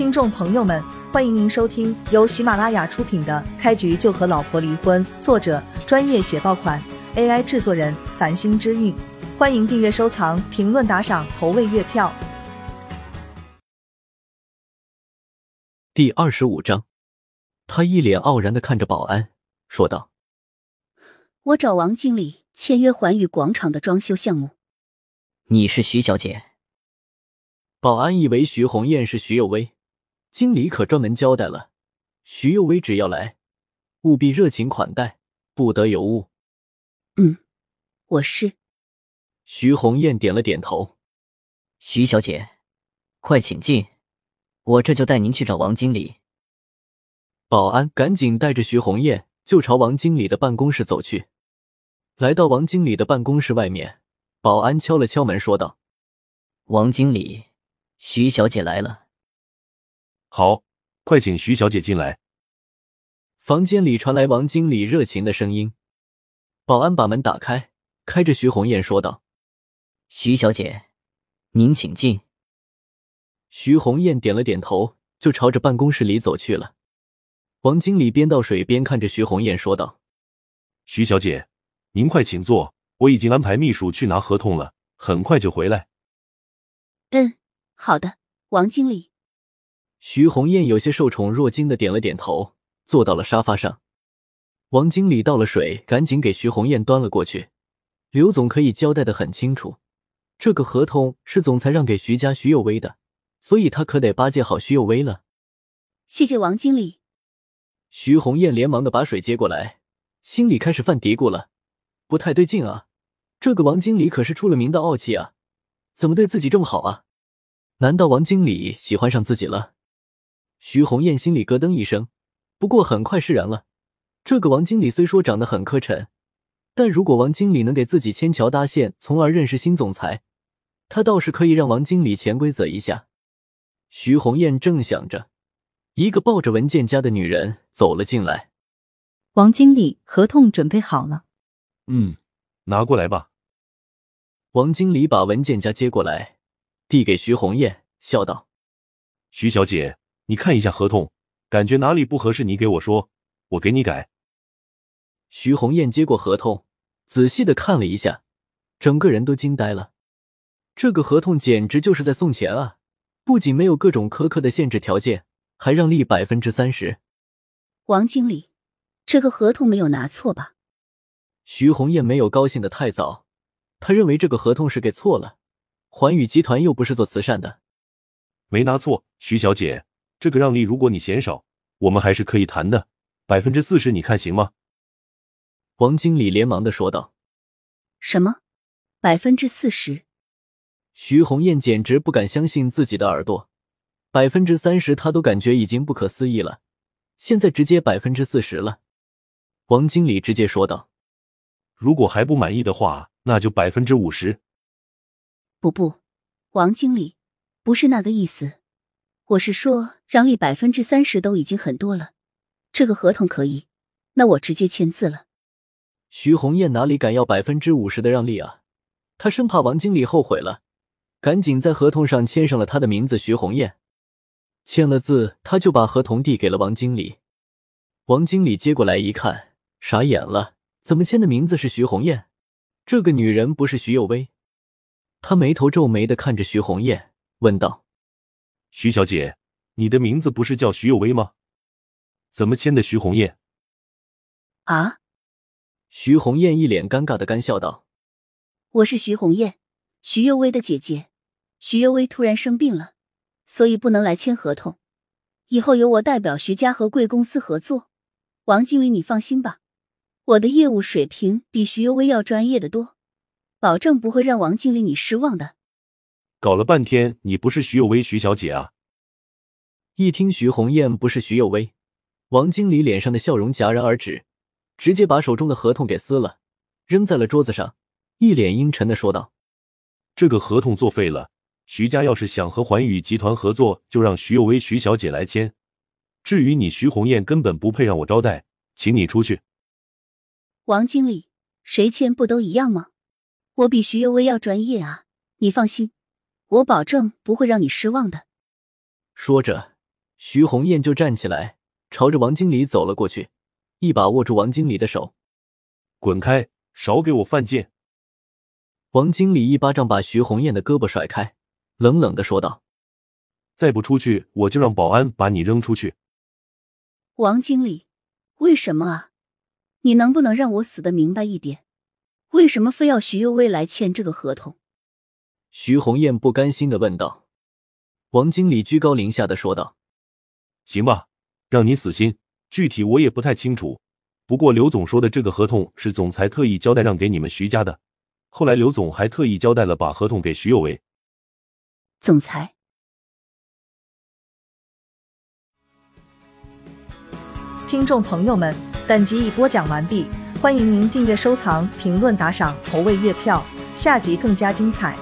听众朋友们，欢迎您收听由喜马拉雅出品的《开局就和老婆离婚》，作者专业写爆款，AI 制作人繁星之韵。欢迎订阅、收藏、评论、打赏、投喂月票。第二十五章，他一脸傲然的看着保安，说道：“我找王经理签约环宇广场的装修项目。你是徐小姐？”保安以为徐红艳是徐有薇，经理可专门交代了，徐幼薇只要来，务必热情款待，不得有误。嗯，我是。徐红艳点了点头。徐小姐，快请进，我这就带您去找王经理。保安赶紧带着徐红艳就朝王经理的办公室走去。来到王经理的办公室外面，保安敲了敲门，说道：“王经理。”徐小姐来了，好，快请徐小姐进来。房间里传来王经理热情的声音。保安把门打开，开着徐红艳说道：“徐小姐，您请进。”徐红艳点了点头，就朝着办公室里走去了。王经理边倒水边看着徐红艳说道：“徐小姐，您快请坐，我已经安排秘书去拿合同了，很快就回来。”嗯。好的，王经理。徐红艳有些受宠若惊的点了点头，坐到了沙发上。王经理倒了水，赶紧给徐红艳端了过去。刘总可以交代的很清楚，这个合同是总裁让给徐家徐有为的，所以他可得巴结好徐有为了。谢谢王经理。徐红艳连忙的把水接过来，心里开始犯嘀咕了，不太对劲啊，这个王经理可是出了名的傲气啊，怎么对自己这么好啊？难道王经理喜欢上自己了？徐红艳心里咯噔一声，不过很快释然了。这个王经理虽说长得很磕碜，但如果王经理能给自己牵桥搭线，从而认识新总裁，他倒是可以让王经理潜规则一下。徐红艳正想着，一个抱着文件夹的女人走了进来。王经理，合同准备好了。嗯，拿过来吧。王经理把文件夹接过来。递给徐红艳，笑道：“徐小姐，你看一下合同，感觉哪里不合适，你给我说，我给你改。”徐红艳接过合同，仔细的看了一下，整个人都惊呆了。这个合同简直就是在送钱啊！不仅没有各种苛刻的限制条件，还让利百分之三十。王经理，这个合同没有拿错吧？徐红艳没有高兴的太早，他认为这个合同是给错了。环宇集团又不是做慈善的，没拿错，徐小姐，这个让利如果你嫌少，我们还是可以谈的，百分之四十，你看行吗？王经理连忙的说道。什么？百分之四十？徐红艳简直不敢相信自己的耳朵，百分之三十，他都感觉已经不可思议了，现在直接百分之四十了。王经理直接说道：“如果还不满意的话，那就百分之五十。”不不，王经理，不是那个意思。我是说，让利百分之三十都已经很多了。这个合同可以，那我直接签字了。徐红艳哪里敢要百分之五十的让利啊？她生怕王经理后悔了，赶紧在合同上签上了她的名字徐红艳。签了字，他就把合同递给了王经理。王经理接过来一看，傻眼了，怎么签的名字是徐红艳？这个女人不是徐有薇？他眉头皱眉的看着徐红艳，问道：“徐小姐，你的名字不是叫徐有为吗？怎么签的徐红艳？”啊！徐红艳一脸尴尬的干笑道：“我是徐红艳，徐有为的姐姐。徐有为突然生病了，所以不能来签合同。以后由我代表徐家和贵公司合作。王经理，你放心吧，我的业务水平比徐有为要专业的多。”保证不会让王经理你失望的。搞了半天，你不是徐有为徐小姐啊？一听徐红艳不是徐有为，王经理脸上的笑容戛然而止，直接把手中的合同给撕了，扔在了桌子上，一脸阴沉的说道：“这个合同作废了。徐家要是想和环宇集团合作，就让徐有为徐小姐来签。至于你徐红艳，根本不配让我招待，请你出去。”王经理，谁签不都一样吗？我比徐有为要专业啊！你放心，我保证不会让你失望的。说着，徐红艳就站起来，朝着王经理走了过去，一把握住王经理的手。滚开！少给我犯贱！王经理一巴掌把徐红艳的胳膊甩开，冷冷的说道：“再不出去，我就让保安把你扔出去。”王经理，为什么啊？你能不能让我死的明白一点？为什么非要徐幼薇来签这个合同？徐红艳不甘心的问道。王经理居高临下的说道：“行吧，让你死心。具体我也不太清楚。不过刘总说的这个合同是总裁特意交代让给你们徐家的。后来刘总还特意交代了把合同给徐有为。总裁，听众朋友们，本集已播讲完毕，欢迎您订阅、收藏、评论、打赏、投喂月票，下集更加精彩。